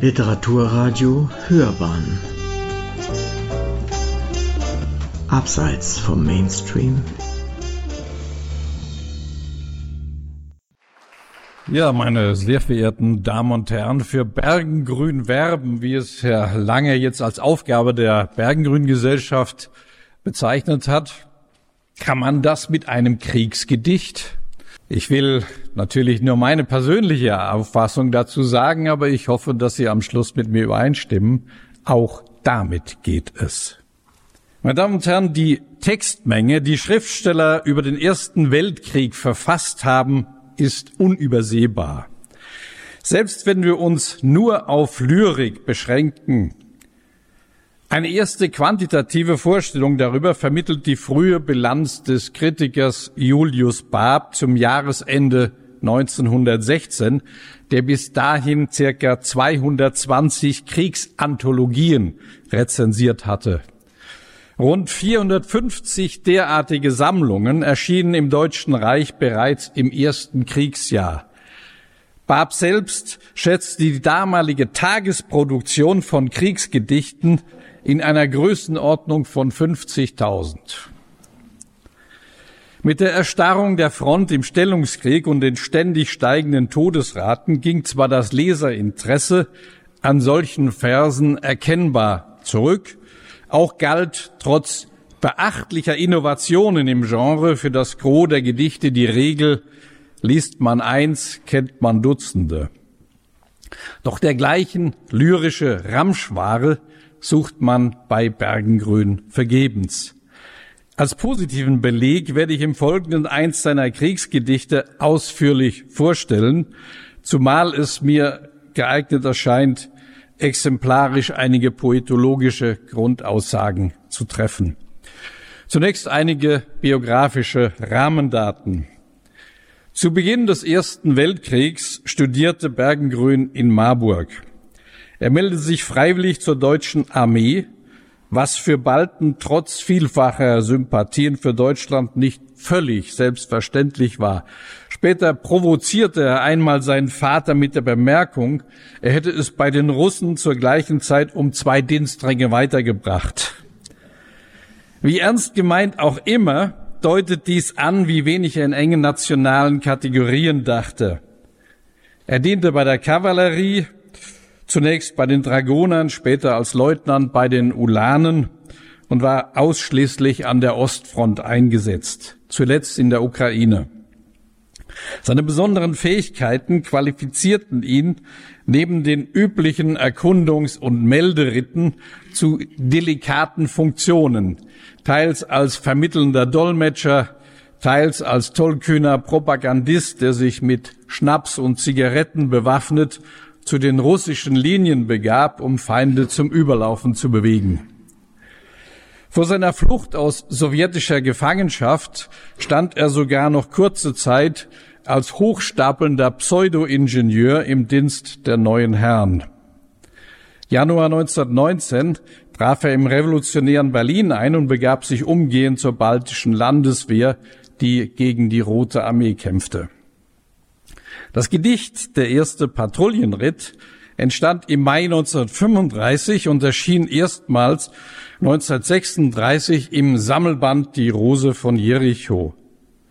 Literaturradio Hörbahn Abseits vom Mainstream Ja, meine sehr verehrten Damen und Herren, für Bergengrün werben, wie es Herr Lange jetzt als Aufgabe der Bergengrün Gesellschaft bezeichnet hat, kann man das mit einem Kriegsgedicht? Ich will natürlich nur meine persönliche Auffassung dazu sagen, aber ich hoffe, dass Sie am Schluss mit mir übereinstimmen. Auch damit geht es. Meine Damen und Herren, die Textmenge, die Schriftsteller über den Ersten Weltkrieg verfasst haben, ist unübersehbar. Selbst wenn wir uns nur auf Lyrik beschränken, eine erste quantitative Vorstellung darüber vermittelt die frühe Bilanz des Kritikers Julius Barb zum Jahresende 1916, der bis dahin circa 220 Kriegsanthologien rezensiert hatte. Rund 450 derartige Sammlungen erschienen im Deutschen Reich bereits im ersten Kriegsjahr. Barb selbst schätzt die damalige Tagesproduktion von Kriegsgedichten in einer Größenordnung von 50.000. Mit der Erstarrung der Front im Stellungskrieg und den ständig steigenden Todesraten ging zwar das Leserinteresse an solchen Versen erkennbar zurück, auch galt trotz beachtlicher Innovationen im Genre für das Gros der Gedichte die Regel, liest man eins, kennt man Dutzende. Doch dergleichen lyrische Ramschware sucht man bei Bergengrün vergebens. Als positiven Beleg werde ich im Folgenden eins seiner Kriegsgedichte ausführlich vorstellen, zumal es mir geeignet erscheint, exemplarisch einige poetologische Grundaussagen zu treffen. Zunächst einige biografische Rahmendaten. Zu Beginn des Ersten Weltkriegs studierte Bergengrün in Marburg. Er meldete sich freiwillig zur deutschen Armee, was für Balten trotz vielfacher Sympathien für Deutschland nicht völlig selbstverständlich war. Später provozierte er einmal seinen Vater mit der Bemerkung, er hätte es bei den Russen zur gleichen Zeit um zwei Dienstränge weitergebracht. Wie ernst gemeint auch immer, deutet dies an, wie wenig er in engen nationalen Kategorien dachte. Er diente bei der Kavallerie, zunächst bei den Dragonern, später als Leutnant bei den Ulanen und war ausschließlich an der Ostfront eingesetzt, zuletzt in der Ukraine. Seine besonderen Fähigkeiten qualifizierten ihn neben den üblichen Erkundungs- und Melderitten zu delikaten Funktionen, teils als vermittelnder Dolmetscher, teils als tollkühner Propagandist, der sich mit Schnaps und Zigaretten bewaffnet zu den russischen Linien begab, um Feinde zum Überlaufen zu bewegen. Vor seiner Flucht aus sowjetischer Gefangenschaft stand er sogar noch kurze Zeit als hochstapelnder Pseudo-Ingenieur im Dienst der neuen Herren. Januar 1919 traf er im revolutionären Berlin ein und begab sich umgehend zur baltischen Landeswehr, die gegen die Rote Armee kämpfte. Das Gedicht Der erste Patrouillenritt entstand im Mai 1935 und erschien erstmals 1936 im Sammelband Die Rose von Jericho.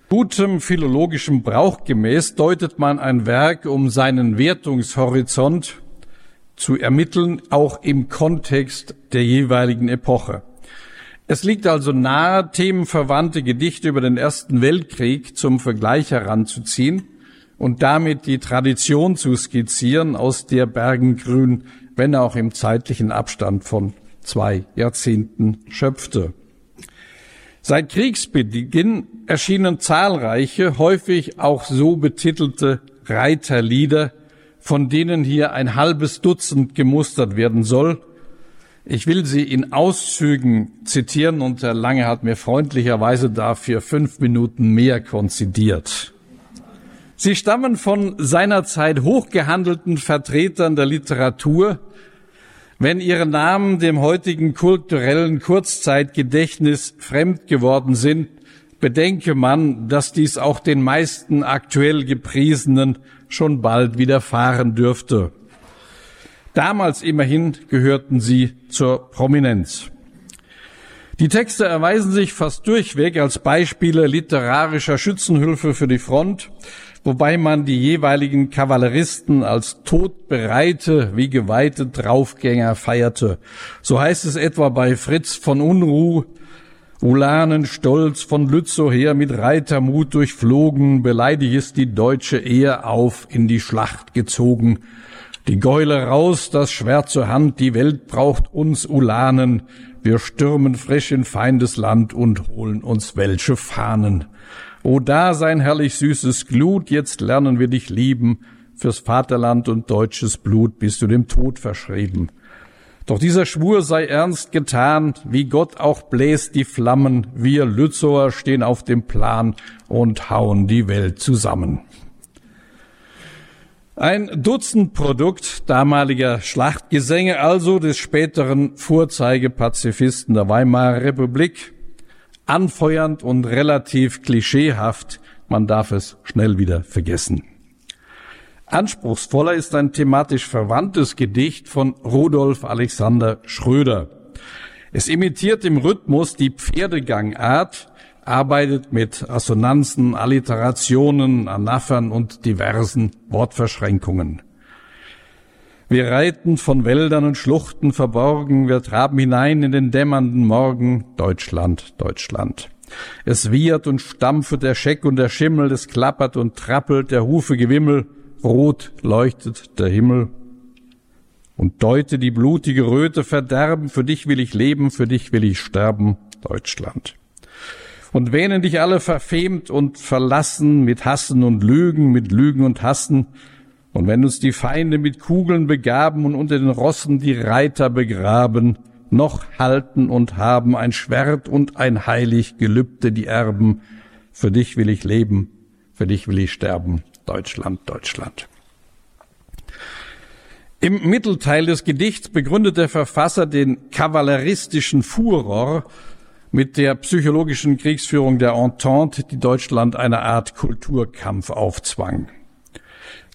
Gutem philologischem Brauch gemäß deutet man ein Werk, um seinen Wertungshorizont zu ermitteln, auch im Kontext der jeweiligen Epoche. Es liegt also nahe, themenverwandte Gedichte über den Ersten Weltkrieg zum Vergleich heranzuziehen und damit die Tradition zu skizzieren, aus der Bergengrün, wenn auch im zeitlichen Abstand von zwei Jahrzehnten schöpfte. Seit Kriegsbeginn erschienen zahlreiche, häufig auch so betitelte Reiterlieder, von denen hier ein halbes Dutzend gemustert werden soll. Ich will sie in Auszügen zitieren und Herr Lange hat mir freundlicherweise dafür fünf Minuten mehr konzidiert. Sie stammen von seinerzeit hochgehandelten Vertretern der Literatur, wenn ihre Namen dem heutigen kulturellen Kurzzeitgedächtnis fremd geworden sind, bedenke man, dass dies auch den meisten aktuell gepriesenen schon bald widerfahren dürfte. Damals immerhin gehörten sie zur Prominenz. Die Texte erweisen sich fast durchweg als Beispiele literarischer Schützenhilfe für die Front, wobei man die jeweiligen Kavalleristen als todbereite wie geweihte Draufgänger feierte. So heißt es etwa bei Fritz von Unruh, Ulanen stolz von Lützow her mit Reitermut durchflogen, beleidigest die deutsche Ehe auf in die Schlacht gezogen. Die Geule raus, das Schwert zur Hand, die Welt braucht uns Ulanen, wir stürmen frisch in Feindesland und holen uns welche Fahnen. O da sein herrlich süßes Glut, jetzt lernen wir dich lieben, fürs Vaterland und deutsches Blut bist du dem Tod verschrieben. Doch dieser Schwur sei ernst getan, wie Gott auch bläst die Flammen, wir Lützower stehen auf dem Plan und hauen die Welt zusammen. Ein Dutzendprodukt damaliger Schlachtgesänge also des späteren Vorzeigepazifisten der Weimarer Republik, anfeuernd und relativ klischeehaft, man darf es schnell wieder vergessen. Anspruchsvoller ist ein thematisch verwandtes Gedicht von Rudolf Alexander Schröder. Es imitiert im Rhythmus die Pferdegangart, arbeitet mit Assonanzen, Alliterationen, Anaphern und diversen Wortverschränkungen. Wir reiten von Wäldern und Schluchten verborgen, wir traben hinein in den dämmernden Morgen, Deutschland, Deutschland. Es wiehert und stampfet der Scheck und der Schimmel, es klappert und trappelt der Hufe Gewimmel, rot leuchtet der Himmel. Und deute die blutige Röte verderben, für dich will ich leben, für dich will ich sterben, Deutschland. Und wähnen dich alle verfemt und verlassen mit Hassen und Lügen, mit Lügen und Hassen. Und wenn uns die Feinde mit Kugeln begaben und unter den Rossen die Reiter begraben, noch halten und haben ein Schwert und ein heilig Gelübde die Erben. Für dich will ich leben, für dich will ich sterben, Deutschland, Deutschland. Im Mittelteil des Gedichts begründet der Verfasser den kavalleristischen Furor mit der psychologischen Kriegsführung der Entente, die Deutschland eine Art Kulturkampf aufzwang.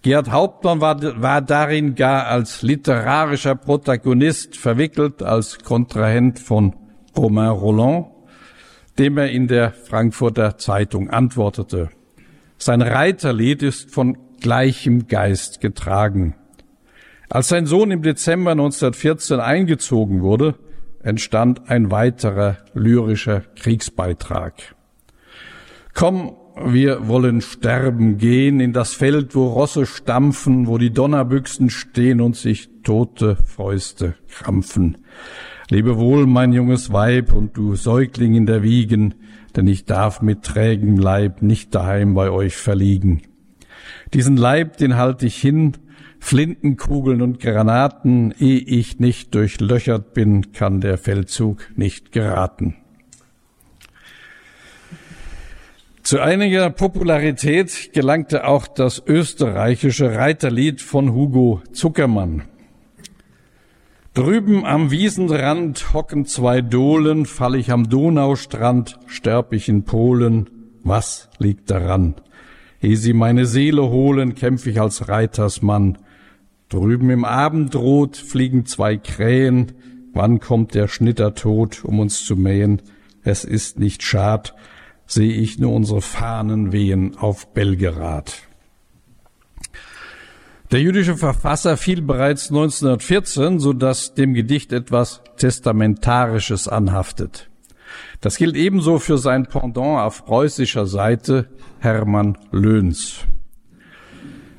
Gerhard Hauptmann war, war darin gar als literarischer Protagonist verwickelt, als Kontrahent von Romain Roland, dem er in der Frankfurter Zeitung antwortete. Sein Reiterlied ist von gleichem Geist getragen. Als sein Sohn im Dezember 1914 eingezogen wurde, entstand ein weiterer lyrischer Kriegsbeitrag. Komm, wir wollen sterben gehen in das Feld, wo Rosse stampfen, wo die Donnerbüchsen stehen und sich tote Fäuste krampfen. Lebe wohl, mein junges Weib, und du Säugling in der Wiegen, denn ich darf mit trägem Leib nicht daheim bei euch verliegen. Diesen Leib, den halt ich hin, Flintenkugeln und Granaten, ehe ich nicht durchlöchert bin, kann der Feldzug nicht geraten. Zu einiger Popularität gelangte auch das österreichische Reiterlied von Hugo Zuckermann. Drüben am Wiesenrand hocken zwei Dohlen, fall ich am Donaustrand, sterb ich in Polen, was liegt daran? Ehe sie meine Seele holen, kämpf ich als Reitersmann, Drüben im Abendrot fliegen zwei Krähen. Wann kommt der Schnittertod, um uns zu mähen? Es ist nicht schad, sehe ich nur unsere Fahnen wehen auf Belgerad. Der jüdische Verfasser fiel bereits 1914, so dass dem Gedicht etwas Testamentarisches anhaftet. Das gilt ebenso für sein Pendant auf preußischer Seite, Hermann Löhns.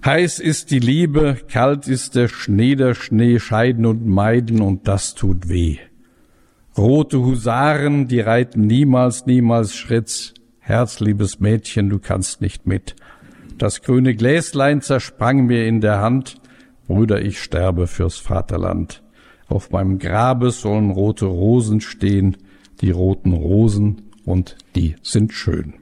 Heiß ist die Liebe, kalt ist der Schnee, der Schnee, scheiden und meiden, und das tut weh. Rote Husaren, die reiten niemals, niemals Schritts. Herzliebes Mädchen, du kannst nicht mit. Das grüne Gläslein zersprang mir in der Hand. Brüder, ich sterbe fürs Vaterland. Auf meinem Grabe sollen rote Rosen stehen, die roten Rosen, und die sind schön.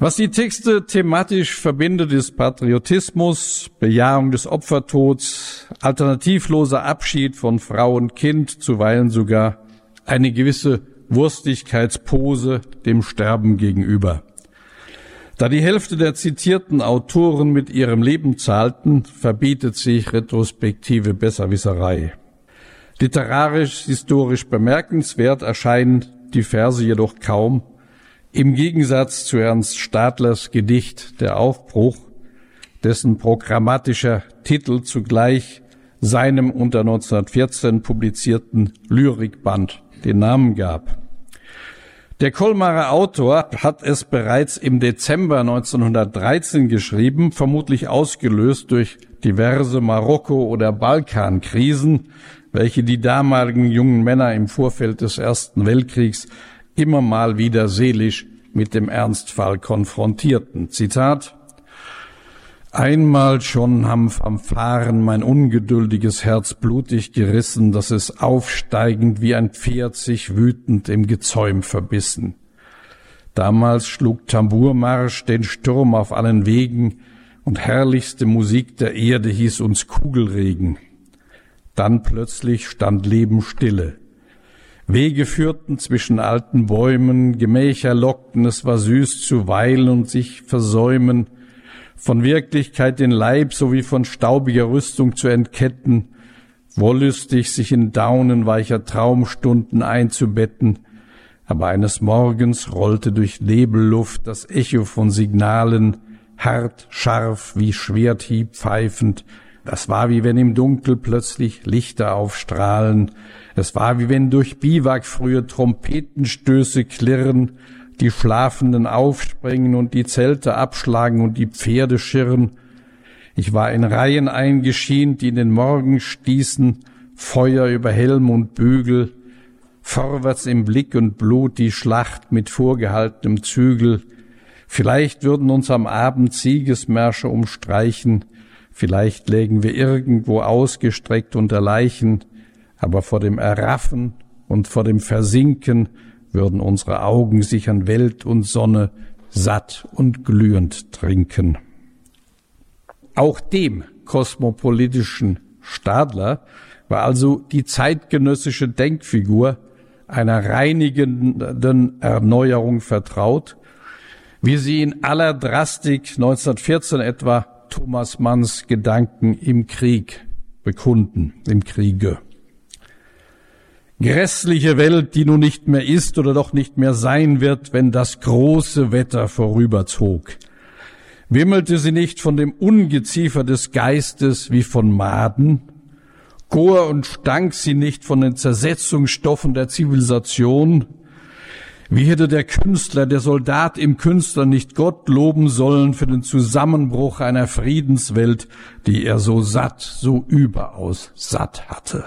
Was die Texte thematisch verbindet, ist Patriotismus, Bejahung des Opfertods, alternativloser Abschied von Frau und Kind, zuweilen sogar eine gewisse Wurstigkeitspose dem Sterben gegenüber. Da die Hälfte der zitierten Autoren mit ihrem Leben zahlten, verbietet sich retrospektive Besserwisserei. Literarisch, historisch bemerkenswert erscheinen die Verse jedoch kaum, im Gegensatz zu Ernst Stadlers Gedicht Der Aufbruch, dessen programmatischer Titel zugleich seinem unter 1914 publizierten Lyrikband den Namen gab. Der Kolmarer Autor hat es bereits im Dezember 1913 geschrieben, vermutlich ausgelöst durch diverse Marokko- oder Balkankrisen, welche die damaligen jungen Männer im Vorfeld des Ersten Weltkriegs immer mal wieder seelisch mit dem Ernstfall konfrontierten. Zitat Einmal schon haben Fanfaren mein ungeduldiges Herz blutig gerissen, dass es aufsteigend wie ein Pferd sich wütend im Gezäum verbissen. Damals schlug Tambourmarsch den Sturm auf allen Wegen und herrlichste Musik der Erde hieß uns Kugelregen. Dann plötzlich stand Leben stille. Wege führten zwischen alten Bäumen, Gemächer lockten, es war süß zu weilen und sich versäumen, von Wirklichkeit den Leib sowie von staubiger Rüstung zu entketten, wollüstig sich in Daunen weicher Traumstunden einzubetten, aber eines Morgens rollte durch Nebelluft das Echo von Signalen, hart, scharf, wie Schwerthieb pfeifend, das war wie wenn im Dunkel plötzlich Lichter aufstrahlen, es war wie wenn durch Biwak frühe Trompetenstöße klirren, die Schlafenden aufspringen und die Zelte abschlagen und die Pferde schirren. Ich war in Reihen eingeschient, die in den Morgen stießen, Feuer über Helm und Bügel, vorwärts im Blick und Blut die Schlacht mit vorgehaltenem Zügel. Vielleicht würden uns am Abend Siegesmärsche umstreichen, vielleicht lägen wir irgendwo ausgestreckt unter Leichen, aber vor dem Erraffen und vor dem Versinken würden unsere Augen sich an Welt und Sonne satt und glühend trinken. Auch dem kosmopolitischen Stadler war also die zeitgenössische Denkfigur einer reinigenden Erneuerung vertraut, wie sie in aller Drastik 1914 etwa Thomas Manns Gedanken im Krieg bekunden, im Kriege. Grässliche Welt, die nun nicht mehr ist oder doch nicht mehr sein wird, wenn das große Wetter vorüberzog. Wimmelte sie nicht von dem Ungeziefer des Geistes wie von Maden? Chor und stank sie nicht von den Zersetzungsstoffen der Zivilisation? Wie hätte der Künstler, der Soldat im Künstler nicht Gott loben sollen für den Zusammenbruch einer Friedenswelt, die er so satt, so überaus satt hatte?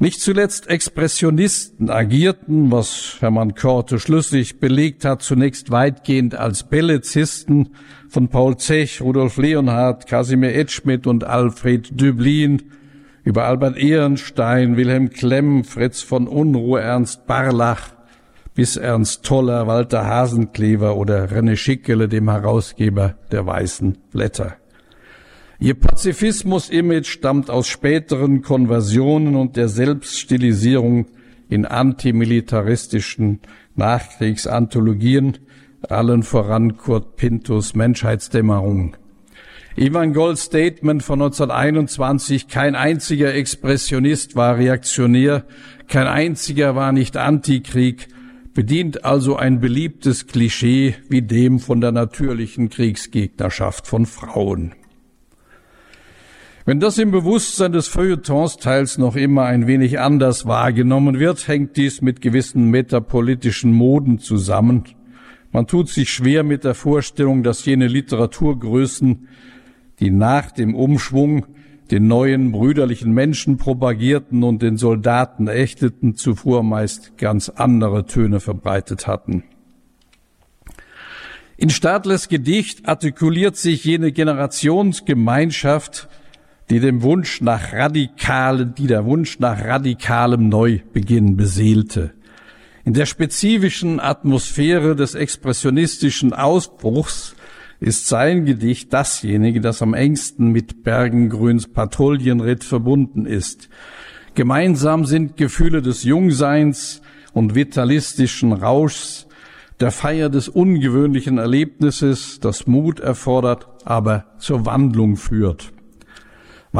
Nicht zuletzt Expressionisten agierten, was Hermann Korte schlüssig belegt hat, zunächst weitgehend als Bellezisten von Paul Zech, Rudolf Leonhardt, Casimir Edschmidt und Alfred Döblin über Albert Ehrenstein, Wilhelm Klemm, Fritz von Unruh, Ernst Barlach bis Ernst Toller, Walter Hasenklever oder René Schickele, dem Herausgeber der Weißen Blätter. Ihr Pazifismus-Image stammt aus späteren Konversionen und der Selbststilisierung in antimilitaristischen Nachkriegsanthologien, allen voran Kurt Pintos Menschheitsdämmerung. Ivan Golds Statement von 1921, kein einziger Expressionist war reaktionär, kein einziger war nicht Antikrieg, bedient also ein beliebtes Klischee wie dem von der natürlichen Kriegsgegnerschaft von Frauen. Wenn das im Bewusstsein des Feuilletons teils noch immer ein wenig anders wahrgenommen wird, hängt dies mit gewissen metapolitischen Moden zusammen. Man tut sich schwer mit der Vorstellung, dass jene Literaturgrößen, die nach dem Umschwung den neuen brüderlichen Menschen propagierten und den Soldaten ächteten, zuvor meist ganz andere Töne verbreitet hatten. In Stadlers Gedicht artikuliert sich jene Generationsgemeinschaft, die dem Wunsch nach radikalen, die der Wunsch nach radikalem Neubeginn beseelte. In der spezifischen Atmosphäre des expressionistischen Ausbruchs ist sein Gedicht dasjenige, das am engsten mit Bergengrüns Patrouillenritt verbunden ist. Gemeinsam sind Gefühle des Jungseins und vitalistischen Rauschs, der Feier des ungewöhnlichen Erlebnisses, das Mut erfordert, aber zur Wandlung führt.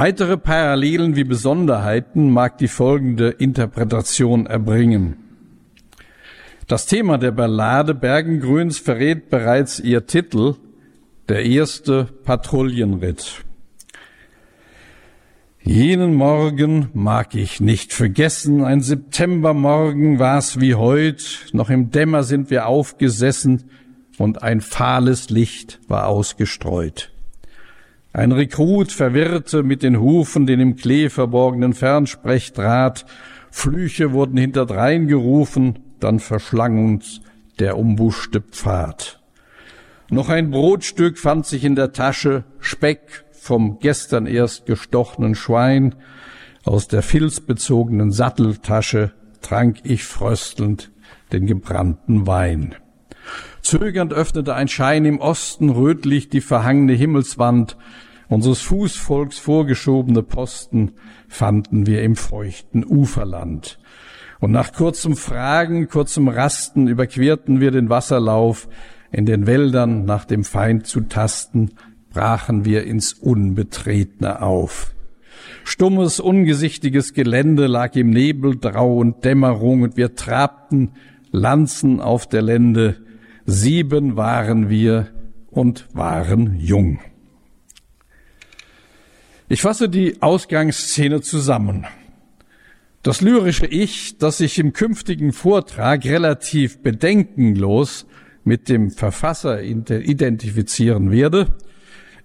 Weitere Parallelen wie Besonderheiten mag die folgende Interpretation erbringen. Das Thema der Ballade Bergengrüns verrät bereits ihr Titel, der erste Patrouillenritt. Jenen Morgen mag ich nicht vergessen, ein Septembermorgen war's wie heut, noch im Dämmer sind wir aufgesessen und ein fahles Licht war ausgestreut. Ein Rekrut verwirrte mit den Hufen den im Klee verborgenen Fernsprechdraht, Flüche wurden hinterdrein gerufen, dann verschlang uns der umbuschte Pfad. Noch ein Brotstück fand sich in der Tasche, Speck vom gestern erst gestochenen Schwein, aus der filzbezogenen Satteltasche trank ich fröstelnd den gebrannten Wein. Zögernd öffnete ein Schein im Osten rötlich die verhangene Himmelswand, unseres Fußvolks vorgeschobene Posten fanden wir im feuchten Uferland. Und nach kurzem Fragen, kurzem Rasten überquerten wir den Wasserlauf, in den Wäldern nach dem Feind zu tasten, brachen wir ins Unbetretene auf. Stummes, ungesichtiges Gelände lag im Nebel, Drau und Dämmerung, und wir trabten Lanzen auf der Lände. Sieben waren wir und waren jung. Ich fasse die Ausgangsszene zusammen. Das lyrische Ich, das sich im künftigen Vortrag relativ bedenkenlos mit dem Verfasser identifizieren werde,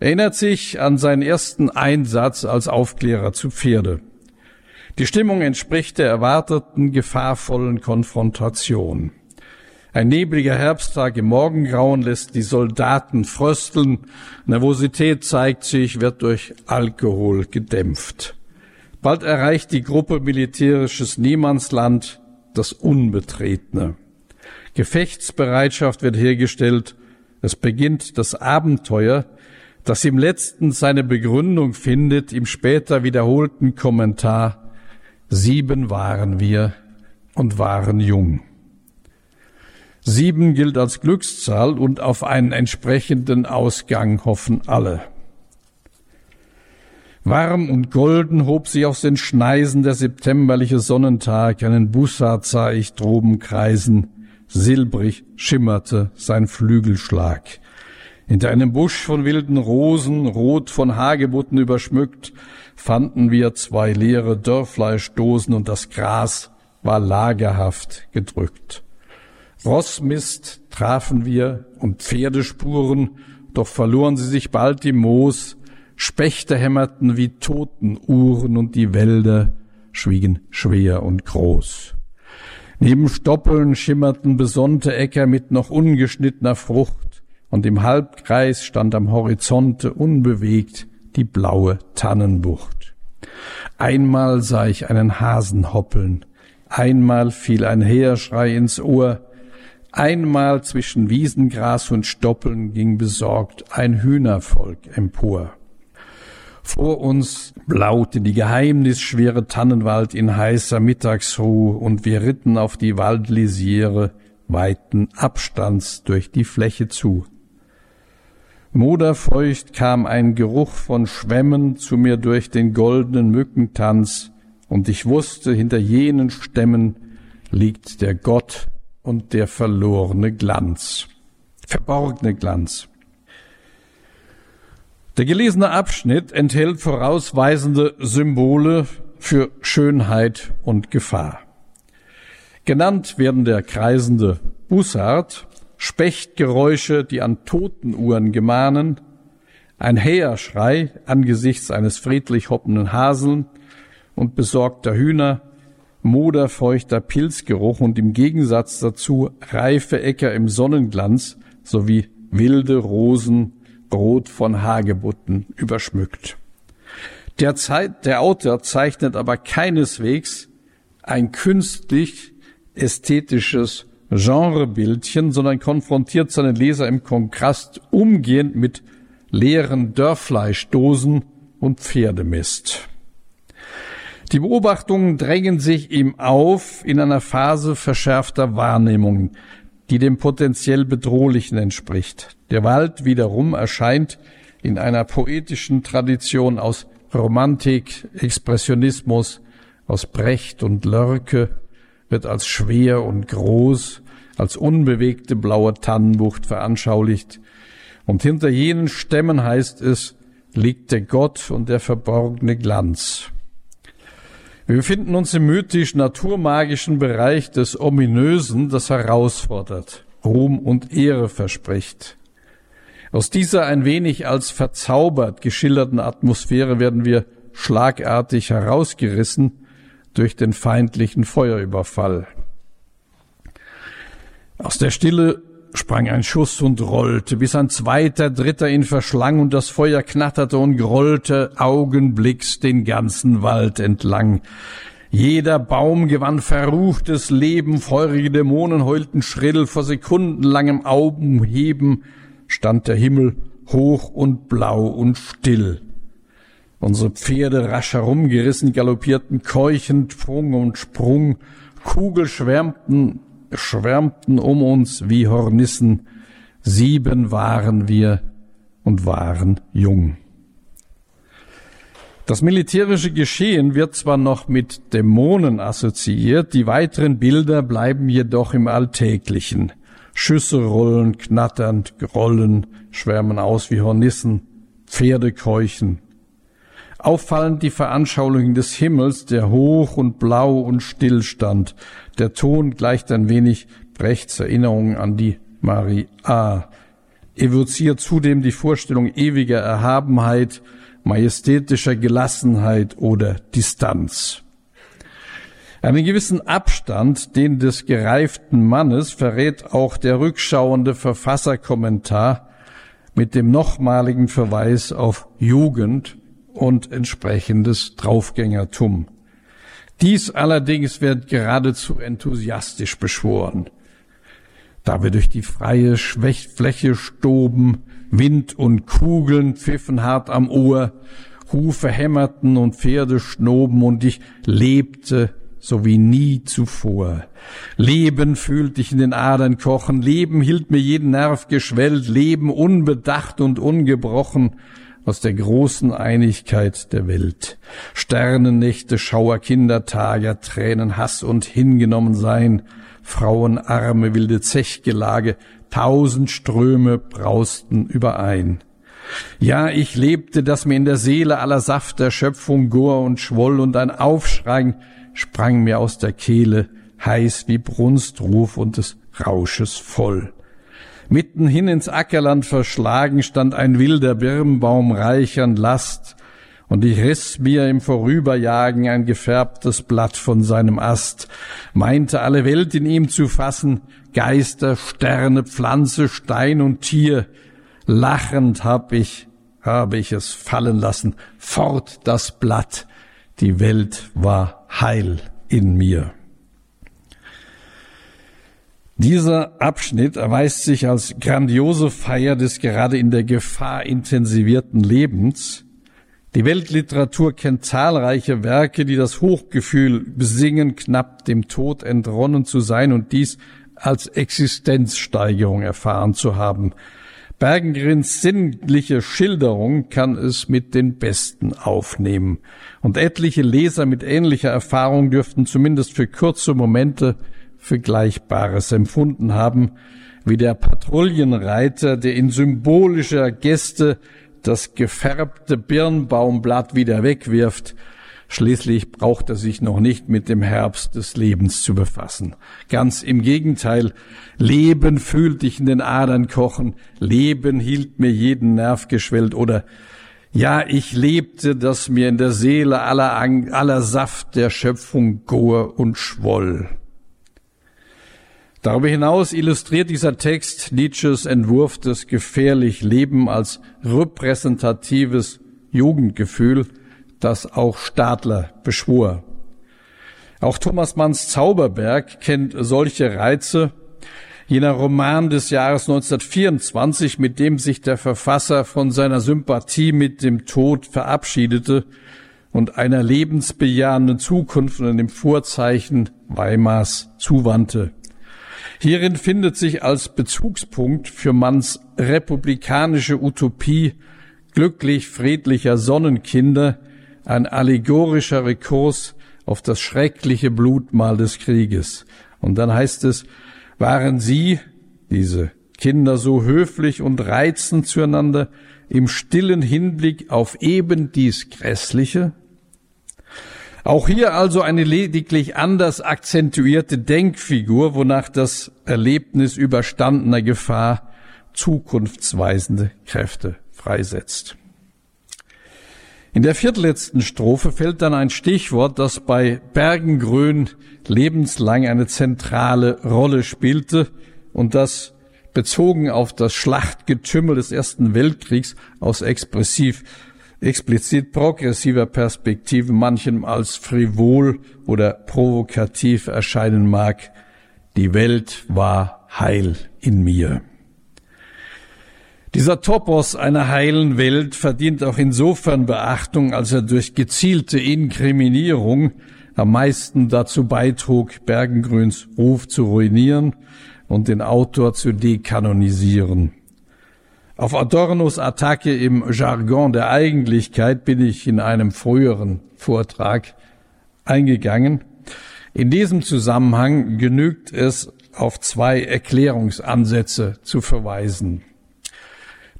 erinnert sich an seinen ersten Einsatz als Aufklärer zu Pferde. Die Stimmung entspricht der erwarteten gefahrvollen Konfrontation. Ein nebliger Herbsttag im Morgengrauen lässt die Soldaten frösteln. Nervosität zeigt sich, wird durch Alkohol gedämpft. Bald erreicht die Gruppe militärisches Niemandsland, das Unbetretene. Gefechtsbereitschaft wird hergestellt. Es beginnt das Abenteuer, das im letzten seine Begründung findet im später wiederholten Kommentar, sieben waren wir und waren jung. Sieben gilt als Glückszahl und auf einen entsprechenden Ausgang hoffen alle. Warm und golden hob sich aus den Schneisen der septemberliche Sonnentag, einen Bussard sah ich droben kreisen, silbrig schimmerte sein Flügelschlag. Hinter einem Busch von wilden Rosen, rot von Hagebutten überschmückt, fanden wir zwei leere Dörrfleischdosen und das Gras war lagerhaft gedrückt. Rossmist trafen wir und Pferdespuren, doch verloren sie sich bald im Moos, Spechte hämmerten wie Totenuhren und die Wälder schwiegen schwer und groß. Neben Stoppeln schimmerten besonnte Äcker mit noch ungeschnittener Frucht, und im Halbkreis stand am Horizonte unbewegt die blaue Tannenbucht. Einmal sah ich einen Hasen hoppeln, einmal fiel ein Heerschrei ins Ohr, einmal zwischen Wiesengras und Stoppeln ging besorgt ein Hühnervolk empor. Vor uns blaute die geheimnisschwere Tannenwald in heißer Mittagsruhe und wir ritten auf die Waldlisiere weiten Abstands durch die Fläche zu. Moderfeucht kam ein Geruch von Schwämmen zu mir durch den goldenen Mückentanz, und ich wusste, hinter jenen Stämmen liegt der Gott und der verlorene Glanz, verborgene Glanz. Der gelesene Abschnitt enthält vorausweisende Symbole für Schönheit und Gefahr. Genannt werden der kreisende Bussard, Spechtgeräusche, die an Totenuhren gemahnen, ein Häherschrei angesichts eines friedlich hoppenden Haseln und besorgter Hühner, moderfeuchter Pilzgeruch und im Gegensatz dazu reife Äcker im Sonnenglanz sowie wilde Rosen, rot von Hagebutten überschmückt. Der, Zeit, der Autor zeichnet aber keineswegs ein künstlich ästhetisches Genrebildchen, sondern konfrontiert seinen Leser im Kontrast umgehend mit leeren Dörrfleischdosen und Pferdemist. Die Beobachtungen drängen sich ihm auf in einer Phase verschärfter Wahrnehmungen. die dem potenziell Bedrohlichen entspricht. Der Wald wiederum erscheint in einer poetischen Tradition aus Romantik, Expressionismus, aus Brecht und Lörke, wird als schwer und groß, als unbewegte blaue Tannenbucht veranschaulicht. Und hinter jenen Stämmen heißt es, liegt der Gott und der verborgene Glanz. Wir befinden uns im mythisch-naturmagischen Bereich des Ominösen, das herausfordert, Ruhm und Ehre verspricht. Aus dieser ein wenig als verzaubert geschilderten Atmosphäre werden wir schlagartig herausgerissen durch den feindlichen Feuerüberfall. Aus der Stille sprang ein Schuss und rollte, bis ein zweiter, dritter ihn verschlang und das Feuer knatterte und grollte augenblicks den ganzen Wald entlang. Jeder Baum gewann verruchtes Leben, feurige Dämonen heulten schrill, vor sekundenlangem Augenheben stand der Himmel hoch und blau und still. Unsere Pferde rasch herumgerissen, galoppierten keuchend, Sprung und Sprung, Kugel schwärmten schwärmten um uns wie Hornissen, sieben waren wir und waren jung. Das militärische Geschehen wird zwar noch mit Dämonen assoziiert, die weiteren Bilder bleiben jedoch im Alltäglichen. Schüsse rollen, knatternd, grollen, schwärmen aus wie Hornissen, Pferde keuchen. Auffallend die Veranschaulichung des Himmels, der hoch und blau und stillstand, der Ton gleicht ein wenig Brechts Erinnerung an die Maria, evoziert zudem die Vorstellung ewiger Erhabenheit, majestätischer Gelassenheit oder Distanz. Einen gewissen Abstand, den des gereiften Mannes, verrät auch der rückschauende Verfasserkommentar mit dem nochmaligen Verweis auf Jugend und entsprechendes Draufgängertum. Dies allerdings wird geradezu enthusiastisch beschworen. Da wir durch die freie Fläche stoben, Wind und Kugeln pfiffen hart am Ohr, Hufe hämmerten und Pferde schnoben und ich lebte so wie nie zuvor. Leben fühlte ich in den Adern kochen, Leben hielt mir jeden Nerv geschwellt, Leben unbedacht und ungebrochen, aus der großen Einigkeit der Welt. Sternennächte, Schauer, Kindertage, Tränen, Hass und hingenommen sein, Frauenarme, wilde Zechgelage, tausend Ströme brausten überein. Ja, ich lebte, dass mir in der Seele aller Saft der Schöpfung gor und schwoll und ein Aufschrei sprang mir aus der Kehle, heiß wie Brunstruf und des Rausches voll. Mitten hin ins Ackerland verschlagen stand ein wilder Birnbaum reich an Last, und ich riss mir im Vorüberjagen ein gefärbtes Blatt von seinem Ast, meinte alle Welt in ihm zu fassen, Geister, Sterne, Pflanze, Stein und Tier. Lachend hab ich, habe ich es fallen lassen, fort das Blatt, die Welt war heil in mir. Dieser Abschnitt erweist sich als grandiose Feier des gerade in der Gefahr intensivierten Lebens. Die Weltliteratur kennt zahlreiche Werke, die das Hochgefühl besingen, knapp dem Tod entronnen zu sein und dies als Existenzsteigerung erfahren zu haben. Bergengrins sinnliche Schilderung kann es mit den Besten aufnehmen. Und etliche Leser mit ähnlicher Erfahrung dürften zumindest für kurze Momente Vergleichbares empfunden haben, wie der Patrouillenreiter, der in symbolischer Geste das gefärbte Birnbaumblatt wieder wegwirft. Schließlich braucht er sich noch nicht mit dem Herbst des Lebens zu befassen. Ganz im Gegenteil, Leben fühlt dich in den Adern kochen, Leben hielt mir jeden Nerv geschwellt oder ja, ich lebte, dass mir in der Seele aller, aller Saft der Schöpfung gor und schwoll. Darüber hinaus illustriert dieser Text Nietzsches Entwurf des gefährlich Leben als repräsentatives Jugendgefühl, das auch Stadler beschwor. Auch Thomas Manns Zauberberg kennt solche Reize. Jener Roman des Jahres 1924, mit dem sich der Verfasser von seiner Sympathie mit dem Tod verabschiedete und einer lebensbejahenden Zukunft und dem Vorzeichen Weimars zuwandte. Hierin findet sich als Bezugspunkt für Manns republikanische Utopie glücklich friedlicher Sonnenkinder ein allegorischer Rekurs auf das schreckliche Blutmal des Krieges. Und dann heißt es, waren sie, diese Kinder, so höflich und reizend zueinander im stillen Hinblick auf eben dies Grässliche? Auch hier also eine lediglich anders akzentuierte Denkfigur, wonach das Erlebnis überstandener Gefahr zukunftsweisende Kräfte freisetzt. In der viertletzten Strophe fällt dann ein Stichwort, das bei Bergengrün lebenslang eine zentrale Rolle spielte und das bezogen auf das Schlachtgetümmel des Ersten Weltkriegs aus expressiv, explizit progressiver Perspektive manchem als frivol oder provokativ erscheinen mag. Die Welt war heil in mir. Dieser Topos einer heilen Welt verdient auch insofern Beachtung, als er durch gezielte Inkriminierung am meisten dazu beitrug, Bergengrüns Ruf zu ruinieren und den Autor zu dekanonisieren. Auf Adornos Attacke im Jargon der Eigentlichkeit bin ich in einem früheren Vortrag eingegangen. In diesem Zusammenhang genügt es, auf zwei Erklärungsansätze zu verweisen.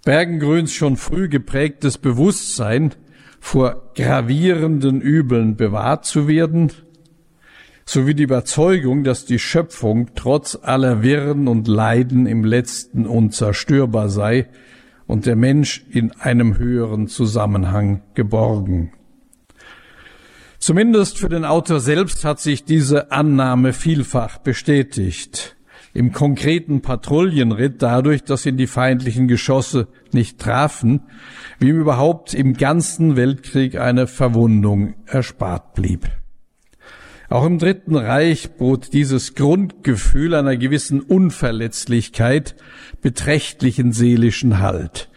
Bergengrüns schon früh geprägtes Bewusstsein, vor gravierenden Übeln bewahrt zu werden, sowie die Überzeugung, dass die Schöpfung trotz aller Wirren und Leiden im letzten unzerstörbar sei und der Mensch in einem höheren Zusammenhang geborgen. Zumindest für den Autor selbst hat sich diese Annahme vielfach bestätigt im konkreten Patrouillenritt dadurch, dass ihn die feindlichen Geschosse nicht trafen, wie ihm überhaupt im ganzen Weltkrieg eine Verwundung erspart blieb. Auch im Dritten Reich bot dieses Grundgefühl einer gewissen Unverletzlichkeit beträchtlichen seelischen Halt.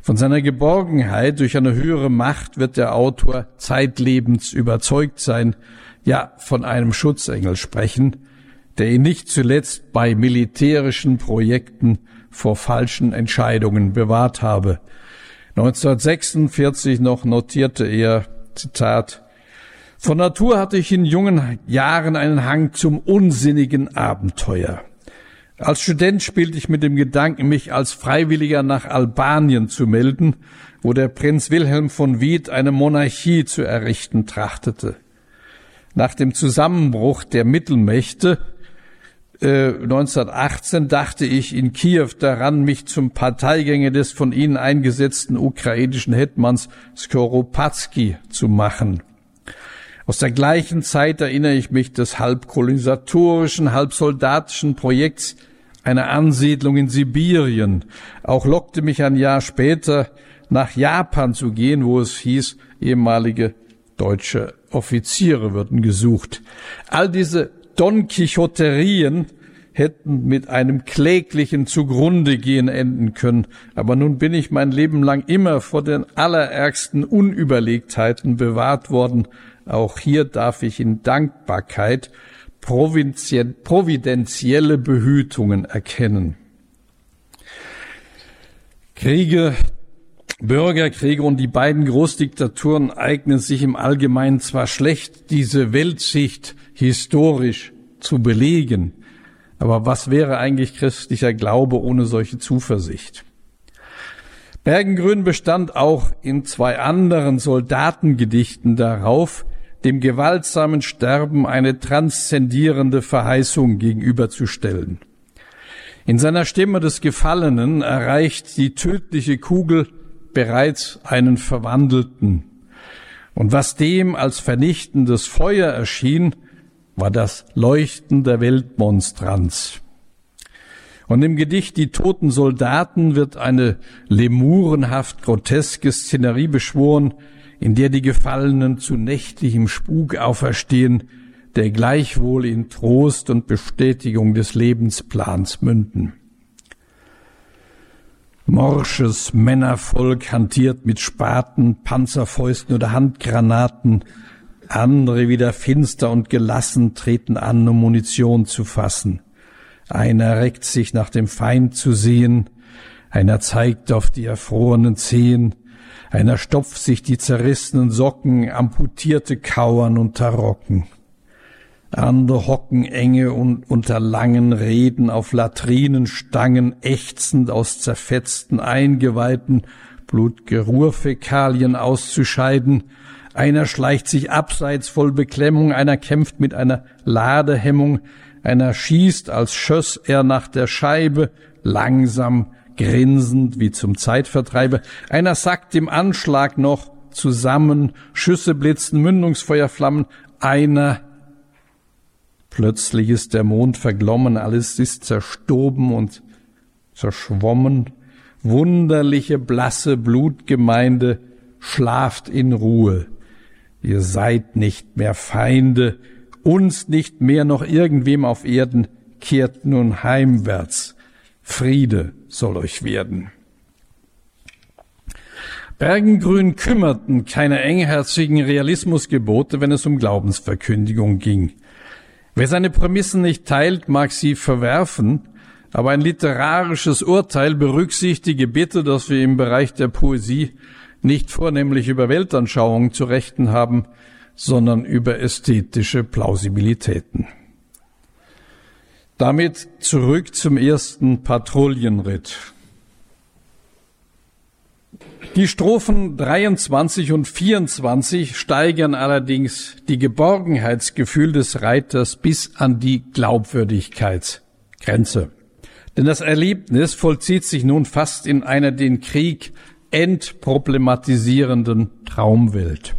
Von seiner Geborgenheit durch eine höhere Macht wird der Autor zeitlebens überzeugt sein, ja von einem Schutzengel sprechen, der ihn nicht zuletzt bei militärischen Projekten vor falschen Entscheidungen bewahrt habe. 1946 noch notierte er, Zitat, von Natur hatte ich in jungen Jahren einen Hang zum unsinnigen Abenteuer. Als Student spielte ich mit dem Gedanken, mich als Freiwilliger nach Albanien zu melden, wo der Prinz Wilhelm von Wied eine Monarchie zu errichten trachtete. Nach dem Zusammenbruch der Mittelmächte 1918 äh, dachte ich in Kiew daran, mich zum Parteigänger des von Ihnen eingesetzten ukrainischen Hetmans Skoropadsky zu machen. Aus der gleichen Zeit erinnere ich mich des halb kolonisatorischen, halb soldatischen Projekts einer Ansiedlung in Sibirien. Auch lockte mich ein Jahr später nach Japan zu gehen, wo es hieß, ehemalige deutsche Offiziere würden gesucht. All diese Don Quixoterien hätten mit einem kläglichen zugrunde gehen enden können. Aber nun bin ich mein Leben lang immer vor den allerärgsten Unüberlegtheiten bewahrt worden. Auch hier darf ich in Dankbarkeit providentielle Behütungen erkennen. Kriege, Bürgerkriege und die beiden Großdiktaturen eignen sich im Allgemeinen zwar schlecht, diese Weltsicht historisch zu belegen. Aber was wäre eigentlich christlicher Glaube ohne solche Zuversicht? Bergengrün bestand auch in zwei anderen Soldatengedichten darauf, dem gewaltsamen Sterben eine transzendierende Verheißung gegenüberzustellen. In seiner Stimme des Gefallenen erreicht die tödliche Kugel bereits einen Verwandelten. Und was dem als vernichtendes Feuer erschien, war das Leuchten der Weltmonstranz. Und im Gedicht Die toten Soldaten wird eine lemurenhaft groteske Szenerie beschworen, in der die Gefallenen zu nächtlichem Spuk auferstehen, der gleichwohl in Trost und Bestätigung des Lebensplans münden. Morsches Männervolk hantiert mit Spaten, Panzerfäusten oder Handgranaten, andere wieder finster und gelassen treten an, um Munition zu fassen. einer reckt sich nach dem Feind zu sehen, einer zeigt auf die erfrorenen Zehen, einer stopft sich die zerrissenen Socken, amputierte kauern unter Rocken. Andere hocken enge und unter langen Reden auf Latrinenstangen, ächzend aus zerfetzten Eingeweiden, Blutgerurfäkalien auszuscheiden. Einer schleicht sich abseits voll Beklemmung, einer kämpft mit einer Ladehemmung, einer schießt, als schöss er nach der Scheibe, langsam, grinsend wie zum Zeitvertreibe. Einer sackt im Anschlag noch zusammen, Schüsse blitzen, Mündungsfeuerflammen. Einer Plötzlich ist der Mond verglommen, alles ist zerstoben und zerschwommen. Wunderliche, blasse Blutgemeinde, schlaft in Ruhe. Ihr seid nicht mehr Feinde, uns nicht mehr noch irgendwem auf Erden, kehrt nun heimwärts. Friede soll euch werden. Bergengrün kümmerten keine engherzigen Realismusgebote, wenn es um Glaubensverkündigung ging. Wer seine Prämissen nicht teilt, mag sie verwerfen, aber ein literarisches Urteil berücksichtige bitte, dass wir im Bereich der Poesie nicht vornehmlich über Weltanschauungen zu rechten haben, sondern über ästhetische Plausibilitäten. Damit zurück zum ersten Patrouillenritt. Die Strophen 23 und 24 steigern allerdings die Geborgenheitsgefühl des Reiters bis an die Glaubwürdigkeitsgrenze. Denn das Erlebnis vollzieht sich nun fast in einer den Krieg entproblematisierenden Traumwelt.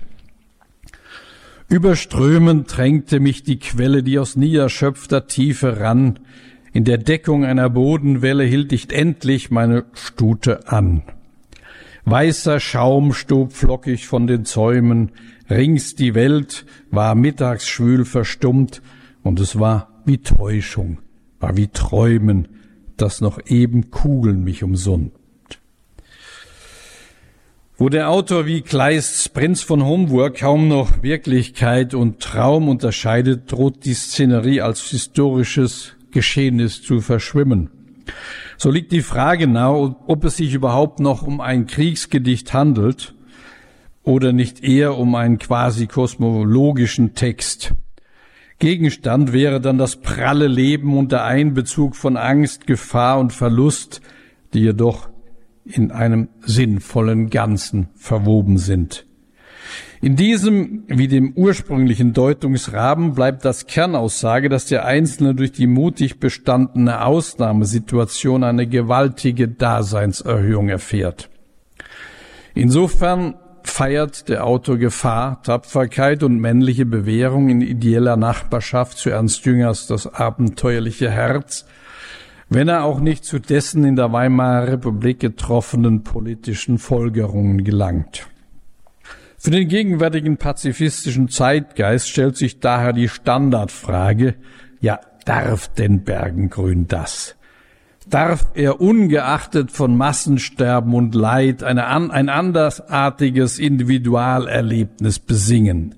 Überströmend drängte mich die Quelle, die aus nie erschöpfter Tiefe rann. In der Deckung einer Bodenwelle hielt ich endlich meine Stute an. Weißer Schaum stob flockig von den Zäumen, rings die Welt war mittagsschwül verstummt, und es war wie Täuschung, war wie Träumen, dass noch eben Kugeln mich umsund. Wo der Autor wie Kleists Prinz von Homburg kaum noch Wirklichkeit und Traum unterscheidet, droht die Szenerie als historisches Geschehnis zu verschwimmen. So liegt die Frage nahe, ob es sich überhaupt noch um ein Kriegsgedicht handelt oder nicht eher um einen quasi kosmologischen Text. Gegenstand wäre dann das pralle Leben unter Einbezug von Angst, Gefahr und Verlust, die jedoch in einem sinnvollen Ganzen verwoben sind. In diesem wie dem ursprünglichen Deutungsrahmen bleibt das Kernaussage, dass der Einzelne durch die mutig bestandene Ausnahmesituation eine gewaltige Daseinserhöhung erfährt. Insofern feiert der Autor Gefahr, Tapferkeit und männliche Bewährung in ideeller Nachbarschaft zu Ernst Jüngers das abenteuerliche Herz, wenn er auch nicht zu dessen in der Weimarer Republik getroffenen politischen Folgerungen gelangt. Für den gegenwärtigen pazifistischen Zeitgeist stellt sich daher die Standardfrage, ja, darf denn Bergengrün das? Darf er ungeachtet von Massensterben und Leid eine, ein andersartiges Individualerlebnis besingen?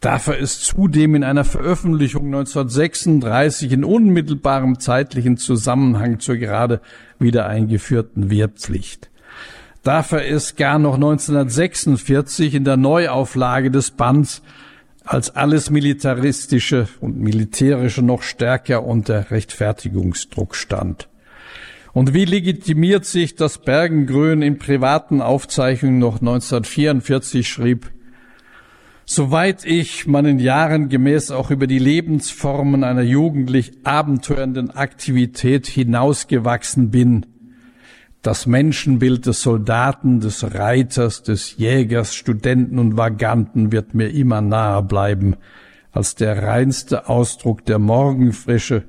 Darf er es zudem in einer Veröffentlichung 1936 in unmittelbarem zeitlichen Zusammenhang zur gerade wieder eingeführten Wehrpflicht? darf er es gar noch 1946 in der Neuauflage des Bands als alles Militaristische und Militärische noch stärker unter Rechtfertigungsdruck stand. Und wie legitimiert sich, dass Bergengrön in privaten Aufzeichnungen noch 1944 schrieb, Soweit ich meinen Jahren gemäß auch über die Lebensformen einer jugendlich abenteuernden Aktivität hinausgewachsen bin, das Menschenbild des Soldaten, des Reiters, des Jägers, Studenten und Vaganten wird mir immer nahe bleiben als der reinste Ausdruck der Morgenfrische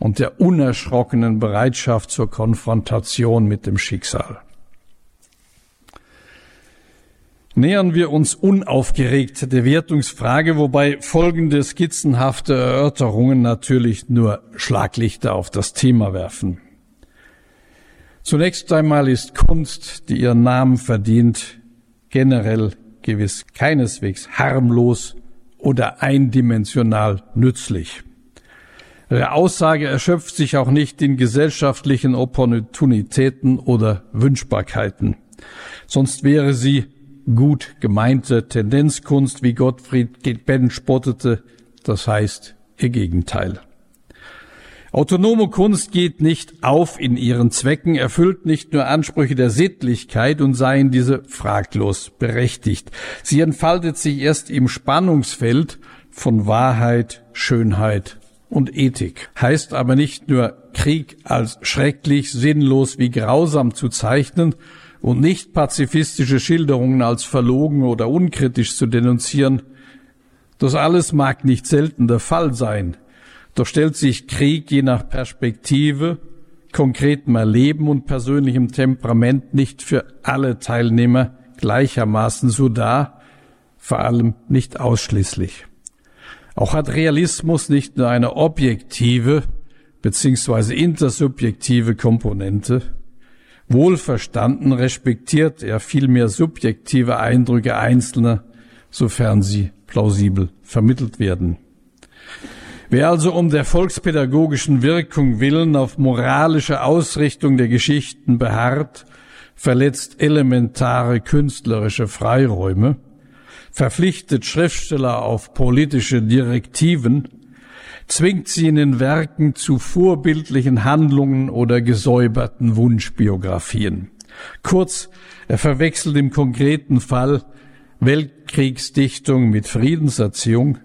und der unerschrockenen Bereitschaft zur Konfrontation mit dem Schicksal. Nähern wir uns unaufgeregt der Wertungsfrage, wobei folgende skizzenhafte Erörterungen natürlich nur Schlaglichter auf das Thema werfen. Zunächst einmal ist Kunst, die ihren Namen verdient, generell gewiss keineswegs harmlos oder eindimensional nützlich. Ihre Aussage erschöpft sich auch nicht in gesellschaftlichen Opportunitäten oder Wünschbarkeiten. Sonst wäre sie gut gemeinte Tendenzkunst, wie Gottfried Benn spottete, das heißt ihr Gegenteil. Autonome Kunst geht nicht auf in ihren Zwecken, erfüllt nicht nur Ansprüche der Sittlichkeit und seien diese fraglos berechtigt. Sie entfaltet sich erst im Spannungsfeld von Wahrheit, Schönheit und Ethik. Heißt aber nicht nur Krieg als schrecklich, sinnlos wie grausam zu zeichnen und nicht pazifistische Schilderungen als verlogen oder unkritisch zu denunzieren. Das alles mag nicht selten der Fall sein. Doch stellt sich Krieg je nach Perspektive, konkretem Erleben und persönlichem Temperament nicht für alle Teilnehmer gleichermaßen so dar, vor allem nicht ausschließlich. Auch hat Realismus nicht nur eine objektive bzw. intersubjektive Komponente. Wohlverstanden respektiert er vielmehr subjektive Eindrücke Einzelner, sofern sie plausibel vermittelt werden. Wer also um der volkspädagogischen Wirkung willen auf moralische Ausrichtung der Geschichten beharrt, verletzt elementare künstlerische Freiräume, verpflichtet Schriftsteller auf politische Direktiven, zwingt sie in den Werken zu vorbildlichen Handlungen oder gesäuberten Wunschbiografien. Kurz, er verwechselt im konkreten Fall Weltkriegsdichtung mit Friedenserziehung,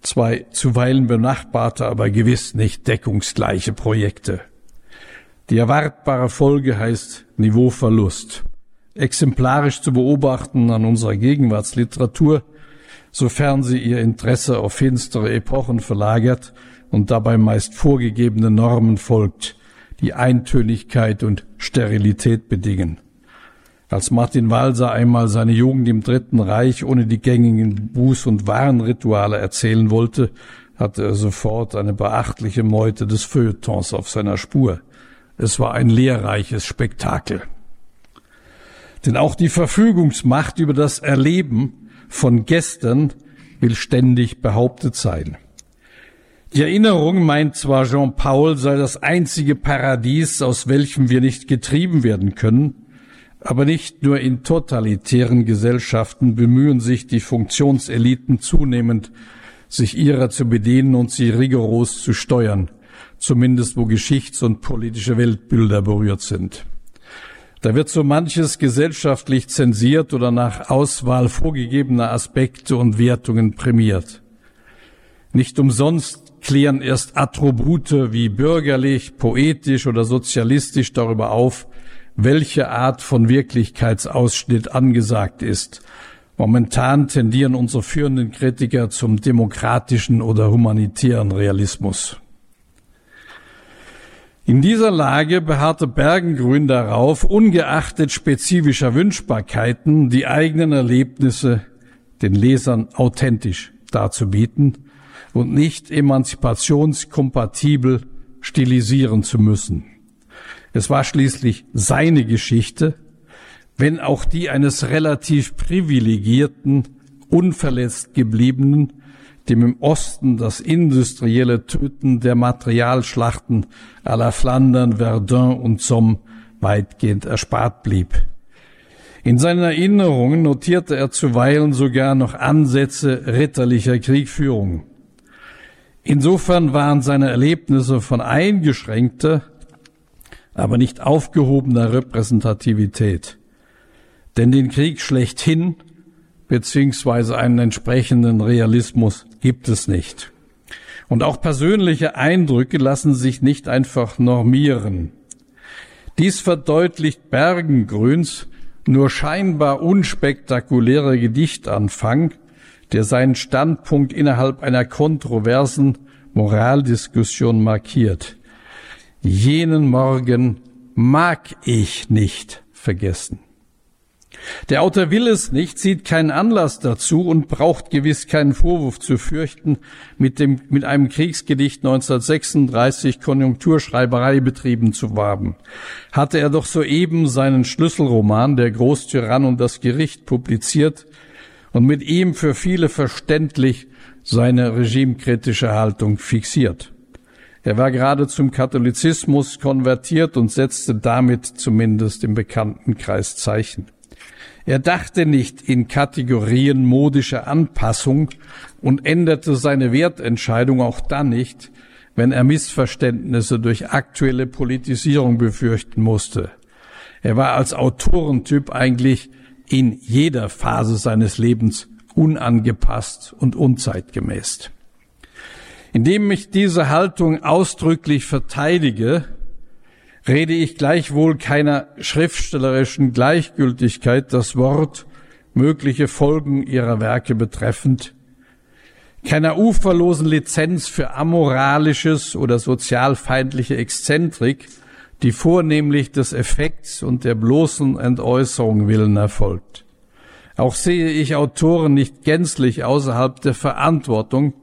zwei zuweilen benachbarte, aber gewiss nicht deckungsgleiche Projekte. Die erwartbare Folge heißt Niveauverlust. Exemplarisch zu beobachten an unserer Gegenwartsliteratur, sofern sie ihr Interesse auf finstere Epochen verlagert und dabei meist vorgegebene Normen folgt, die Eintönigkeit und Sterilität bedingen. Als Martin Walser einmal seine Jugend im Dritten Reich ohne die gängigen Buß- und Warnrituale erzählen wollte, hatte er sofort eine beachtliche Meute des Feuilletons auf seiner Spur. Es war ein lehrreiches Spektakel. Denn auch die Verfügungsmacht über das Erleben von gestern will ständig behauptet sein. Die Erinnerung meint zwar Jean Paul sei das einzige Paradies, aus welchem wir nicht getrieben werden können, aber nicht nur in totalitären Gesellschaften bemühen sich die Funktionseliten zunehmend, sich ihrer zu bedienen und sie rigoros zu steuern, zumindest wo Geschichts- und politische Weltbilder berührt sind. Da wird so manches gesellschaftlich zensiert oder nach Auswahl vorgegebener Aspekte und Wertungen prämiert. Nicht umsonst klären erst Attribute wie bürgerlich, poetisch oder sozialistisch darüber auf, welche Art von Wirklichkeitsausschnitt angesagt ist. Momentan tendieren unsere führenden Kritiker zum demokratischen oder humanitären Realismus. In dieser Lage beharrte Bergengrün darauf, ungeachtet spezifischer Wünschbarkeiten die eigenen Erlebnisse den Lesern authentisch darzubieten und nicht emanzipationskompatibel stilisieren zu müssen. Es war schließlich seine Geschichte, wenn auch die eines relativ privilegierten, unverletzt gebliebenen, dem im Osten das industrielle Töten der Materialschlachten à la Flandern, Verdun und Somme weitgehend erspart blieb. In seinen Erinnerungen notierte er zuweilen sogar noch Ansätze ritterlicher Kriegführung. Insofern waren seine Erlebnisse von eingeschränkter, aber nicht aufgehobener Repräsentativität. Denn den Krieg schlechthin beziehungsweise einen entsprechenden Realismus gibt es nicht. Und auch persönliche Eindrücke lassen sich nicht einfach normieren. Dies verdeutlicht Bergengrüns nur scheinbar unspektakulärer Gedichtanfang, der seinen Standpunkt innerhalb einer kontroversen Moraldiskussion markiert. Jenen Morgen mag ich nicht vergessen. Der Autor will es nicht, sieht keinen Anlass dazu und braucht gewiss keinen Vorwurf zu fürchten, mit, dem, mit einem Kriegsgedicht 1936 Konjunkturschreiberei betrieben zu haben. Hatte er doch soeben seinen Schlüsselroman Der Großtyrann und das Gericht publiziert und mit ihm für viele verständlich seine regimekritische Haltung fixiert. Er war gerade zum Katholizismus konvertiert und setzte damit zumindest im Bekanntenkreis Zeichen. Er dachte nicht in Kategorien modischer Anpassung und änderte seine Wertentscheidung auch dann nicht, wenn er Missverständnisse durch aktuelle Politisierung befürchten musste. Er war als Autorentyp eigentlich in jeder Phase seines Lebens unangepasst und unzeitgemäß. Indem ich diese Haltung ausdrücklich verteidige, rede ich gleichwohl keiner schriftstellerischen Gleichgültigkeit das Wort mögliche Folgen ihrer Werke betreffend, keiner uferlosen Lizenz für amoralisches oder sozialfeindliche Exzentrik, die vornehmlich des Effekts und der bloßen Entäußerung willen erfolgt. Auch sehe ich Autoren nicht gänzlich außerhalb der Verantwortung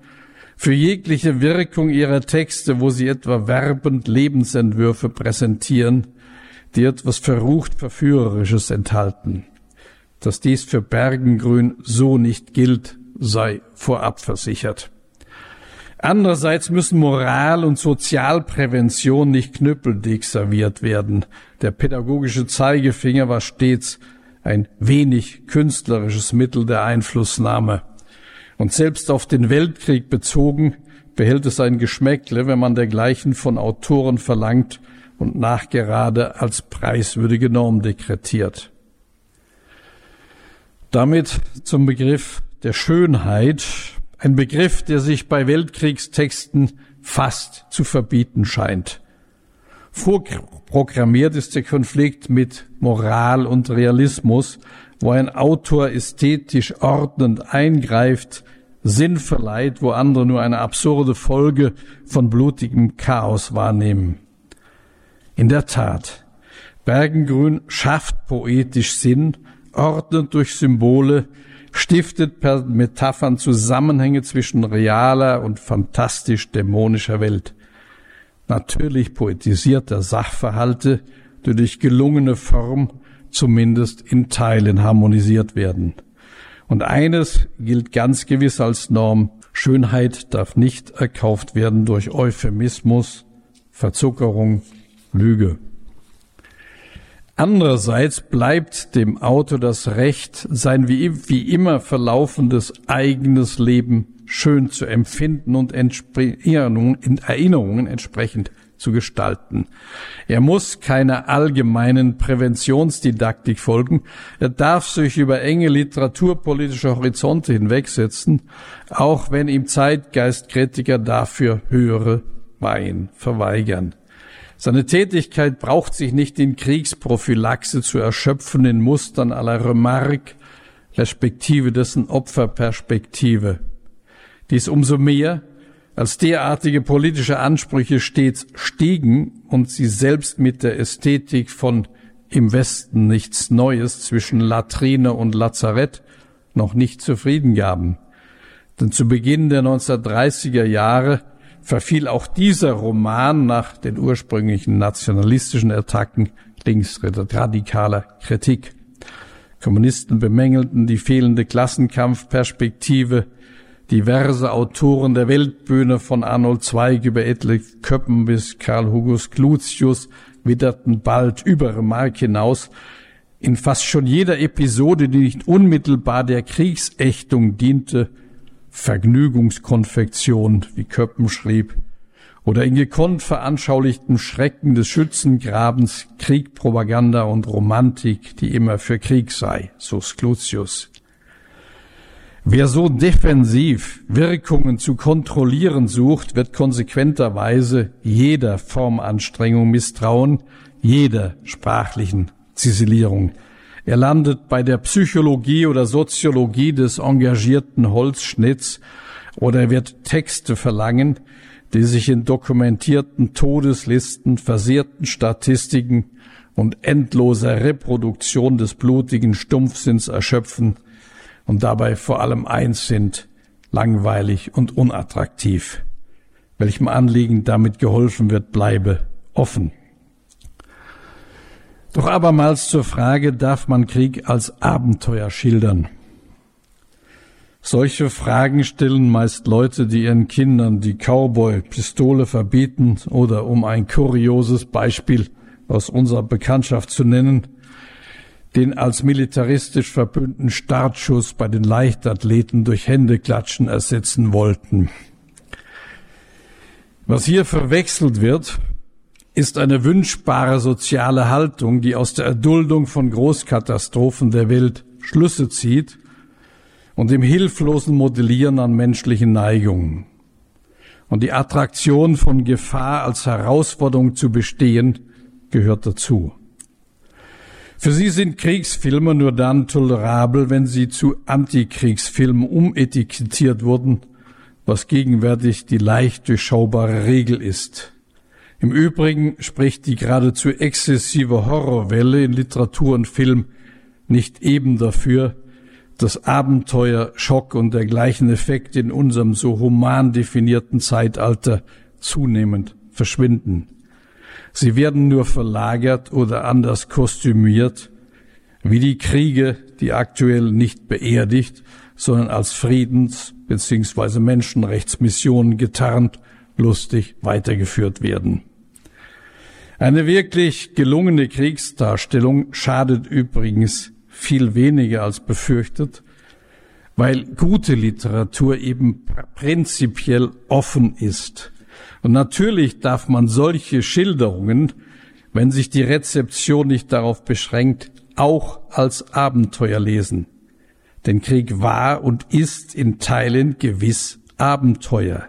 für jegliche Wirkung ihrer Texte, wo sie etwa werbend Lebensentwürfe präsentieren, die etwas verrucht Verführerisches enthalten. Dass dies für Bergengrün so nicht gilt, sei vorab versichert. Andererseits müssen Moral- und Sozialprävention nicht knüppeldick serviert werden. Der pädagogische Zeigefinger war stets ein wenig künstlerisches Mittel der Einflussnahme. Und selbst auf den Weltkrieg bezogen behält es ein Geschmäckle, wenn man dergleichen von Autoren verlangt und nachgerade als preiswürdige Norm dekretiert. Damit zum Begriff der Schönheit, ein Begriff, der sich bei Weltkriegstexten fast zu verbieten scheint. Vorprogrammiert ist der Konflikt mit Moral und Realismus, wo ein Autor ästhetisch ordnend eingreift, Sinn verleiht, wo andere nur eine absurde Folge von blutigem Chaos wahrnehmen. In der Tat, Bergengrün schafft poetisch Sinn, ordnet durch Symbole, stiftet per Metaphern Zusammenhänge zwischen realer und fantastisch dämonischer Welt. Natürlich poetisiert er Sachverhalte, durch gelungene Form zumindest in Teilen harmonisiert werden. Und eines gilt ganz gewiss als Norm. Schönheit darf nicht erkauft werden durch Euphemismus, Verzuckerung, Lüge. Andererseits bleibt dem Autor das Recht, sein wie, wie immer verlaufendes eigenes Leben schön zu empfinden und in Erinnerungen entsprechend zu gestalten. Er muss keiner allgemeinen Präventionsdidaktik folgen. Er darf sich über enge literaturpolitische Horizonte hinwegsetzen, auch wenn ihm Zeitgeistkritiker dafür höhere Weihen verweigern. Seine Tätigkeit braucht sich nicht in Kriegsprophylaxe zu erschöpfen in Mustern aller Remarque, respektive dessen Opferperspektive. Dies umso mehr, als derartige politische Ansprüche stets stiegen und sie selbst mit der Ästhetik von im Westen nichts Neues zwischen Latrine und Lazarett noch nicht zufrieden gaben. Denn zu Beginn der 1930er Jahre verfiel auch dieser Roman nach den ursprünglichen nationalistischen Attacken linksradikaler Kritik. Kommunisten bemängelten die fehlende Klassenkampfperspektive. Diverse Autoren der Weltbühne von Arnold Zweig über Edle Köppen bis Karl Hugos Clutius witterten bald über Remarque hinaus. In fast schon jeder Episode, die nicht unmittelbar der Kriegsächtung diente, Vergnügungskonfektion, wie Köppen schrieb, oder in gekonnt veranschaulichten Schrecken des Schützengrabens Kriegpropaganda und Romantik, die immer für Krieg sei, so Sclutius. Wer so defensiv Wirkungen zu kontrollieren sucht, wird konsequenterweise jeder Formanstrengung misstrauen, jeder sprachlichen Ziselierung. Er landet bei der Psychologie oder Soziologie des engagierten Holzschnitts oder er wird Texte verlangen, die sich in dokumentierten Todeslisten, versehrten Statistiken und endloser Reproduktion des blutigen Stumpfsinns erschöpfen und dabei vor allem eins sind, langweilig und unattraktiv. Welchem Anliegen damit geholfen wird, bleibe offen. Doch abermals zur Frage, darf man Krieg als Abenteuer schildern? Solche Fragen stellen meist Leute, die ihren Kindern die Cowboy-Pistole verbieten oder um ein kurioses Beispiel aus unserer Bekanntschaft zu nennen, den als militaristisch verbündeten Startschuss bei den Leichtathleten durch Händeklatschen ersetzen wollten. Was hier verwechselt wird, ist eine wünschbare soziale Haltung, die aus der Erduldung von Großkatastrophen der Welt Schlüsse zieht und dem hilflosen Modellieren an menschlichen Neigungen. Und die Attraktion von Gefahr als Herausforderung zu bestehen gehört dazu. Für sie sind Kriegsfilme nur dann tolerabel, wenn sie zu Antikriegsfilmen umetikettiert wurden, was gegenwärtig die leicht durchschaubare Regel ist. Im Übrigen spricht die geradezu exzessive Horrorwelle in Literatur und Film nicht eben dafür, dass Abenteuer, Schock und dergleichen Effekte in unserem so human definierten Zeitalter zunehmend verschwinden. Sie werden nur verlagert oder anders kostümiert, wie die Kriege, die aktuell nicht beerdigt, sondern als Friedens- bzw. Menschenrechtsmissionen getarnt lustig weitergeführt werden. Eine wirklich gelungene Kriegsdarstellung schadet übrigens viel weniger als befürchtet, weil gute Literatur eben prinzipiell offen ist. Und natürlich darf man solche Schilderungen, wenn sich die Rezeption nicht darauf beschränkt, auch als Abenteuer lesen. Denn Krieg war und ist in Teilen gewiss Abenteuer.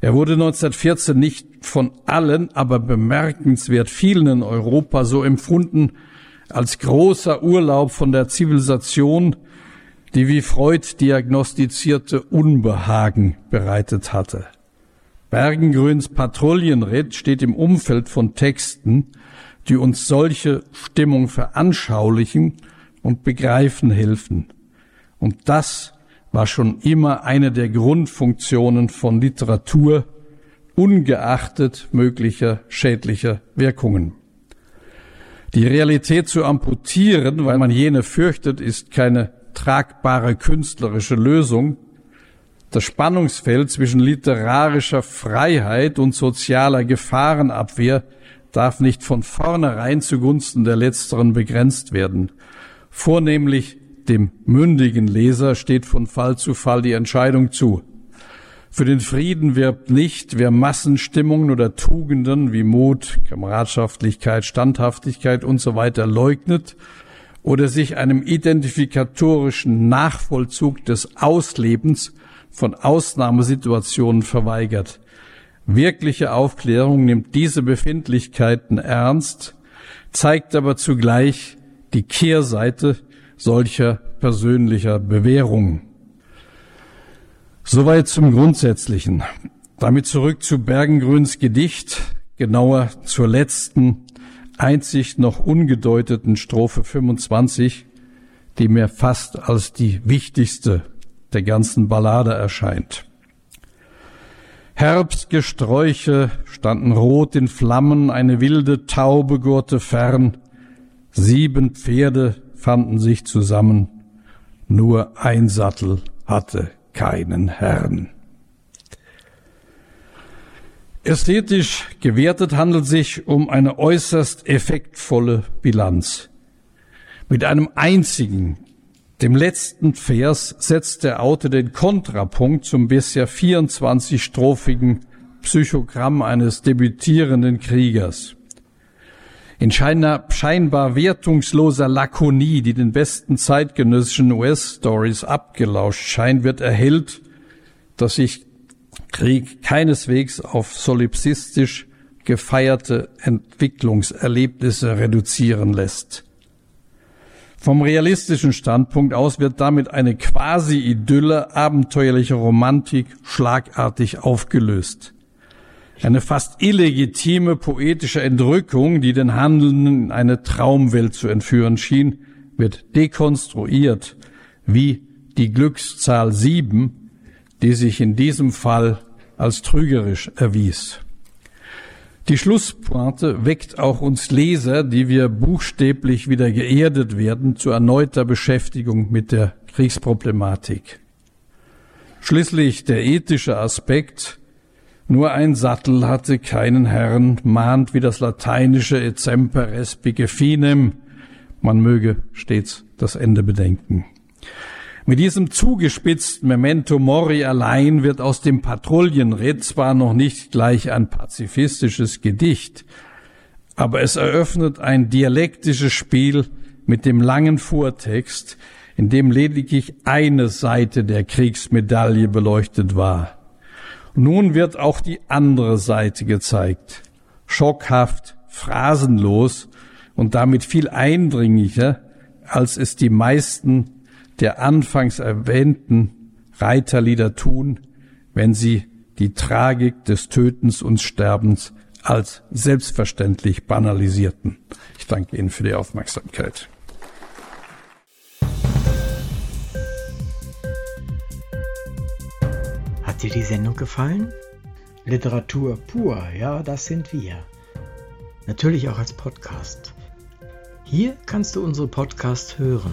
Er wurde 1914 nicht von allen, aber bemerkenswert vielen in Europa so empfunden als großer Urlaub von der Zivilisation, die wie Freud diagnostizierte Unbehagen bereitet hatte. Bergengrüns Patrouillenritt steht im Umfeld von Texten, die uns solche Stimmung veranschaulichen und begreifen helfen. Und das war schon immer eine der Grundfunktionen von Literatur, ungeachtet möglicher schädlicher Wirkungen. Die Realität zu amputieren, weil man jene fürchtet, ist keine tragbare künstlerische Lösung. Das Spannungsfeld zwischen literarischer Freiheit und sozialer Gefahrenabwehr darf nicht von vornherein zugunsten der letzteren begrenzt werden. Vornehmlich dem mündigen Leser steht von Fall zu Fall die Entscheidung zu. Für den Frieden wirbt nicht, wer Massenstimmungen oder Tugenden wie Mut, Kameradschaftlichkeit, Standhaftigkeit und so leugnet oder sich einem identifikatorischen Nachvollzug des Auslebens von Ausnahmesituationen verweigert. Wirkliche Aufklärung nimmt diese Befindlichkeiten ernst, zeigt aber zugleich die Kehrseite solcher persönlicher Bewährungen. Soweit zum Grundsätzlichen. Damit zurück zu Bergengrüns Gedicht, genauer zur letzten, einzig noch ungedeuteten Strophe 25, die mir fast als die wichtigste der ganzen Ballade erscheint. Herbstgesträuche standen rot in Flammen, eine wilde Taube gurte fern, sieben Pferde fanden sich zusammen, nur ein Sattel hatte keinen Herrn. Ästhetisch gewertet handelt sich um eine äußerst effektvolle Bilanz. Mit einem einzigen, dem letzten Vers setzt der Autor den Kontrapunkt zum bisher 24-strophigen Psychogramm eines debütierenden Kriegers. In scheinbar wertungsloser Lakonie, die den besten zeitgenössischen US-Stories abgelauscht scheint, wird erhellt, dass sich Krieg keineswegs auf solipsistisch gefeierte Entwicklungserlebnisse reduzieren lässt. Vom realistischen Standpunkt aus wird damit eine quasi-Idylle abenteuerlicher Romantik schlagartig aufgelöst. Eine fast illegitime poetische Entrückung, die den Handelnden in eine Traumwelt zu entführen schien, wird dekonstruiert, wie die Glückszahl sieben, die sich in diesem Fall als trügerisch erwies. Die Schlusspointe weckt auch uns Leser, die wir buchstäblich wieder geerdet werden, zu erneuter Beschäftigung mit der Kriegsproblematik. Schließlich der ethische Aspekt. Nur ein Sattel hatte keinen Herrn, mahnt wie das lateinische et semper finem. Man möge stets das Ende bedenken. Mit diesem zugespitzten Memento Mori allein wird aus dem Patrouillenritt zwar noch nicht gleich ein pazifistisches Gedicht, aber es eröffnet ein dialektisches Spiel mit dem langen Vortext, in dem lediglich eine Seite der Kriegsmedaille beleuchtet war. Nun wird auch die andere Seite gezeigt. Schockhaft, phrasenlos und damit viel eindringlicher, als es die meisten der anfangs erwähnten Reiterlieder tun, wenn sie die Tragik des Tötens und Sterbens als selbstverständlich banalisierten. Ich danke Ihnen für die Aufmerksamkeit. Hat dir die Sendung gefallen? Literatur pur, ja, das sind wir. Natürlich auch als Podcast. Hier kannst du unsere Podcasts hören.